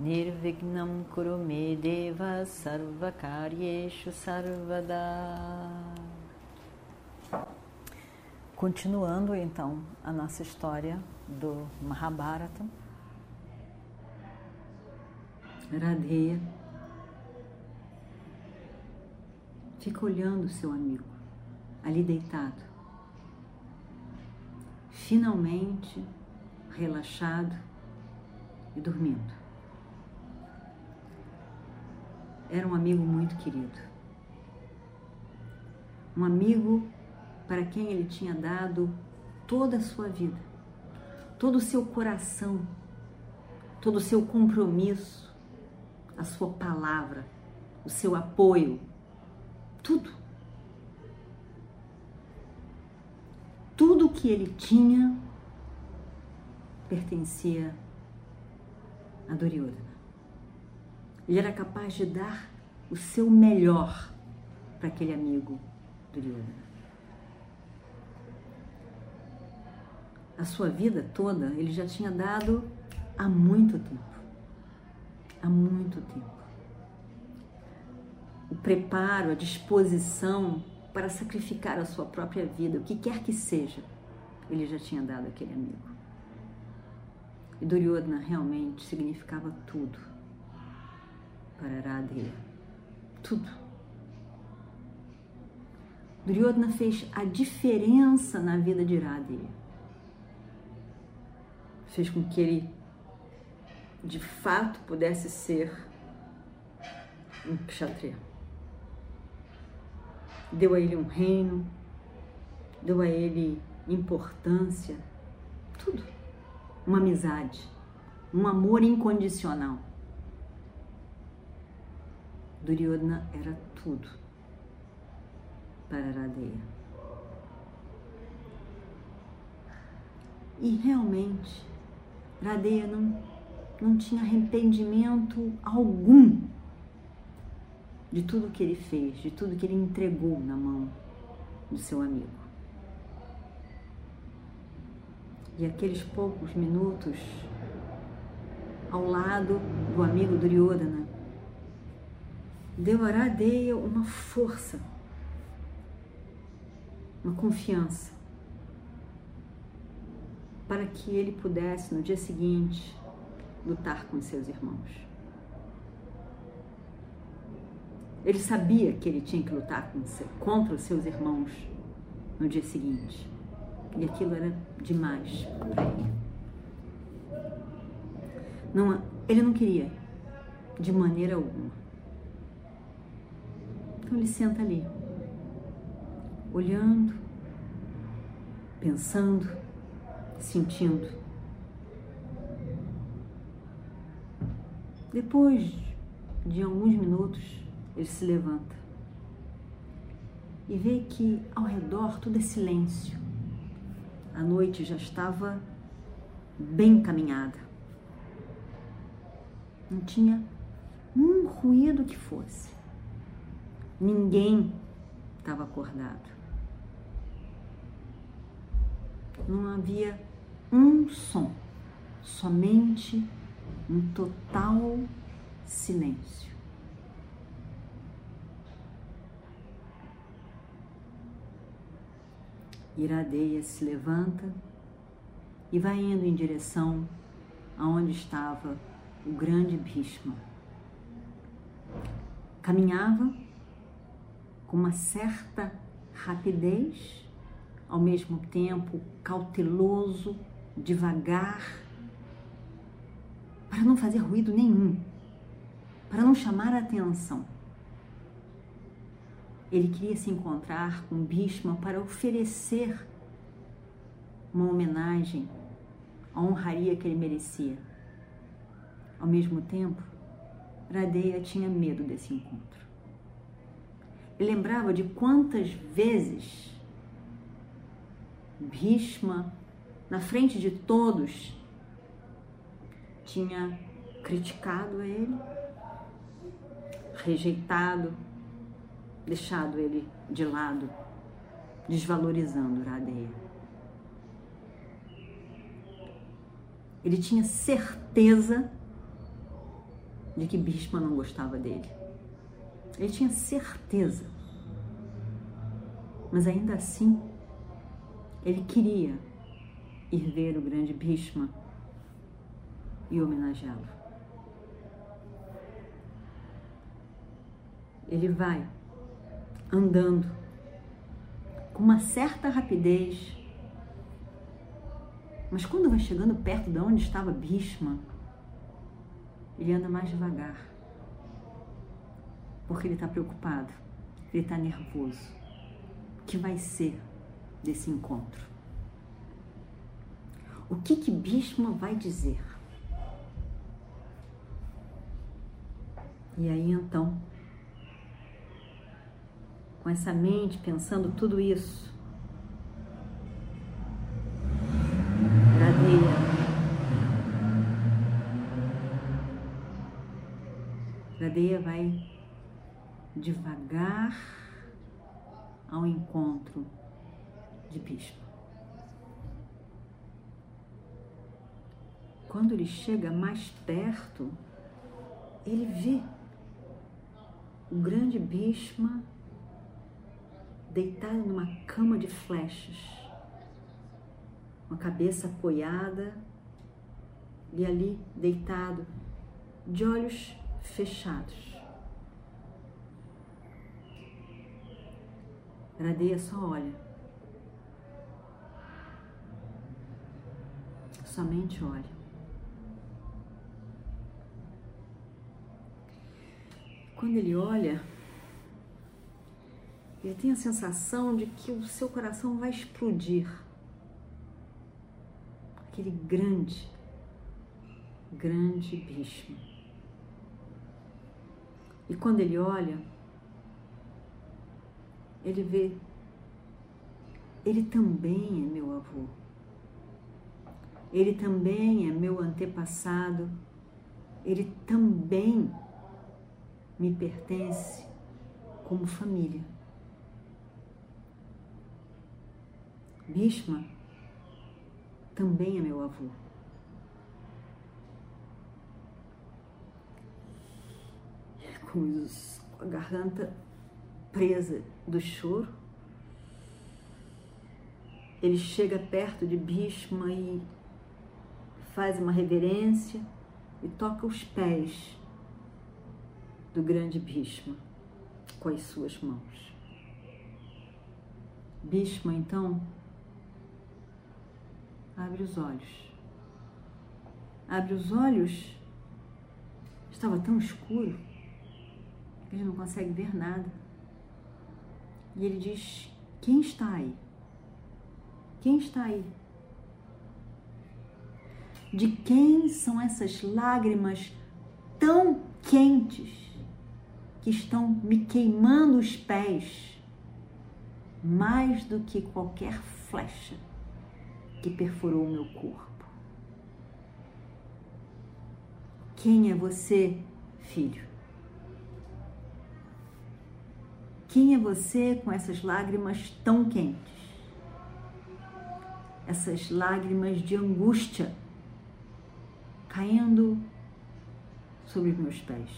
Nirvignam Kurume Deva Sarvakaryeshu Sarvada Continuando então a nossa história do Mahabharata. Radheya fica olhando seu amigo ali deitado, finalmente relaxado e dormindo. Era um amigo muito querido. Um amigo para quem ele tinha dado toda a sua vida, todo o seu coração, todo o seu compromisso, a sua palavra, o seu apoio, tudo. Tudo que ele tinha pertencia a Duryodhana. Ele era capaz de dar o seu melhor para aquele amigo Duryodhana. A sua vida toda ele já tinha dado há muito tempo. Há muito tempo. O preparo, a disposição para sacrificar a sua própria vida, o que quer que seja, ele já tinha dado àquele amigo. E Duryodhana realmente significava tudo para Radheya. Tudo. Duryodhana fez a diferença na vida de Radheya. Fez com que ele, de fato, pudesse ser um kshatriya. Deu a ele um reino, deu a ele importância, tudo. Uma amizade, um amor incondicional. Duryodhana era tudo para Radeya. E realmente, Radeya não, não tinha arrependimento algum de tudo que ele fez, de tudo que ele entregou na mão do seu amigo. E aqueles poucos minutos ao lado do amigo Duryodhana deu a Radeya uma força, uma confiança, para que ele pudesse no dia seguinte lutar com seus irmãos. Ele sabia que ele tinha que lutar contra os seus irmãos no dia seguinte. E aquilo era demais para ele. Não, ele não queria, de maneira alguma. Então ele senta ali, olhando, pensando, sentindo. Depois de alguns minutos, ele se levanta e vê que ao redor tudo é silêncio. A noite já estava bem caminhada. Não tinha um ruído que fosse. Ninguém estava acordado. Não havia um som, somente um total silêncio. Iradeia se levanta e vai indo em direção aonde estava o grande Bhishma. Caminhava com uma certa rapidez, ao mesmo tempo cauteloso, devagar, para não fazer ruído nenhum, para não chamar a atenção. Ele queria se encontrar com Bhishma para oferecer uma homenagem, a honraria que ele merecia. Ao mesmo tempo, Radeya tinha medo desse encontro. Ele lembrava de quantas vezes Bhishma, na frente de todos, tinha criticado ele, rejeitado, deixado ele de lado, desvalorizando Radeya. Ele tinha certeza de que Bhishma não gostava dele. Ele tinha certeza. Mas ainda assim, ele queria ir ver o grande Bhishma e homenageá-lo. Ele vai andando com uma certa rapidez, mas quando vai chegando perto de onde estava Bhishma, ele anda mais devagar, porque ele está preocupado, ele está nervoso. O que vai ser desse encontro? O que que Bhishma vai dizer? E aí então, com essa mente pensando tudo isso, Gradeia Gradeia vai devagar ao encontro de Bhishma. Quando ele chega mais perto, ele vê o grande Bhishma deitado numa cama de flechas, com a cabeça apoiada e ali deitado, de olhos fechados. Radeia só olha. Somente olha. Quando ele olha, ele tem a sensação de que o seu coração vai explodir. Aquele grande, grande bicho. E quando ele olha, ele vê, ele também é meu avô. Ele também é meu antepassado. Ele também me pertence como família. Bhishma também é meu avô. com, a garganta presa do choro. Ele chega perto de Bhishma e faz uma reverência e toca os pés do grande Bhishma com as suas mãos. Bhishma então abre os olhos. Abre os olhos, estava tão escuro ele não consegue ver nada. E ele diz: Quem está aí? Quem está aí? De quem são essas lágrimas tão quentes que estão me queimando os pés mais do que qualquer flecha que perfurou o meu corpo? Quem é você, filho? Quem é você com essas lágrimas tão quentes? Essas lágrimas de angústia caindo sobre meus pés.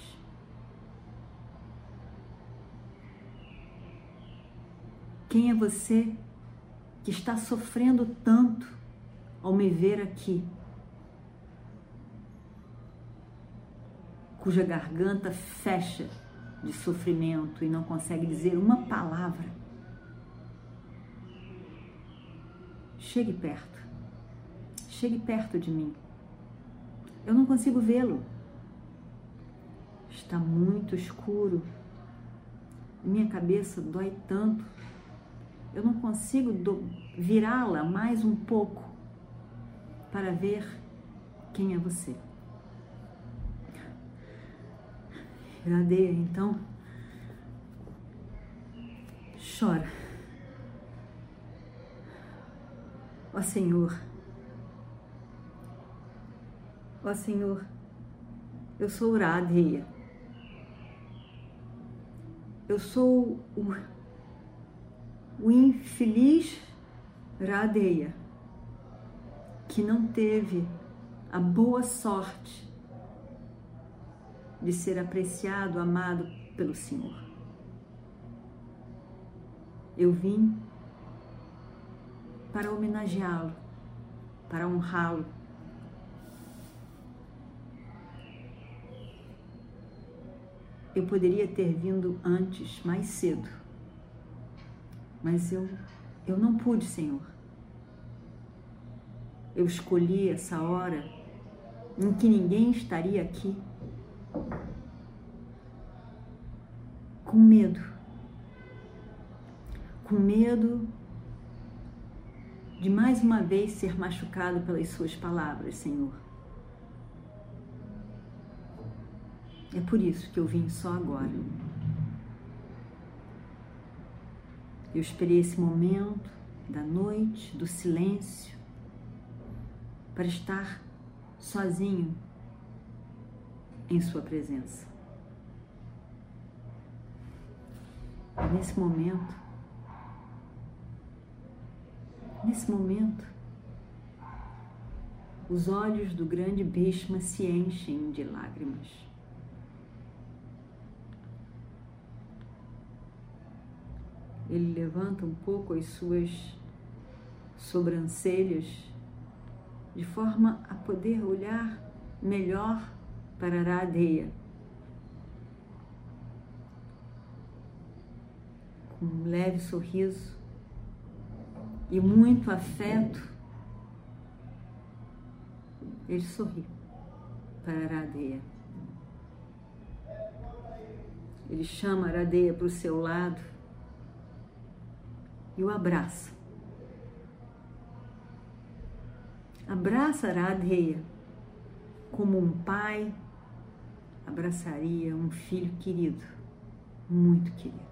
Quem é você que está sofrendo tanto ao me ver aqui? Cuja garganta fecha de sofrimento e não consegue dizer uma palavra, chegue perto. Chegue perto de mim. Eu não consigo vê-lo. Está muito escuro. Minha cabeça dói tanto. Eu não consigo virá-la mais um pouco para ver quem é você. Radeia, então, chora. Ó Senhor, ó Senhor, eu sou Radeia. Eu sou o, o infeliz Radeia, que não teve a boa sorte de ser apreciado, amado pelo Senhor. Eu vim para homenageá-lo, para honrá-lo. Eu poderia ter vindo antes, mais cedo, mas eu, eu não pude, Senhor. Eu escolhi essa hora em que ninguém estaria aqui com medo. Com medo de mais uma vez ser machucado pelas suas palavras, Senhor. É por isso que eu vim só agora. Eu esperei esse momento da noite, do silêncio, para estar sozinho em Sua presença. Nesse momento, nesse momento, os olhos do grande Bhishma se enchem de lágrimas. Ele levanta um pouco as suas sobrancelhas de forma a poder olhar melhor para Radeia. Um leve sorriso e muito afeto, ele sorri para Radeia. Ele chama Radeia para o seu lado e o abraça. Abraça Radeia como um pai abraçaria um filho querido, muito querido.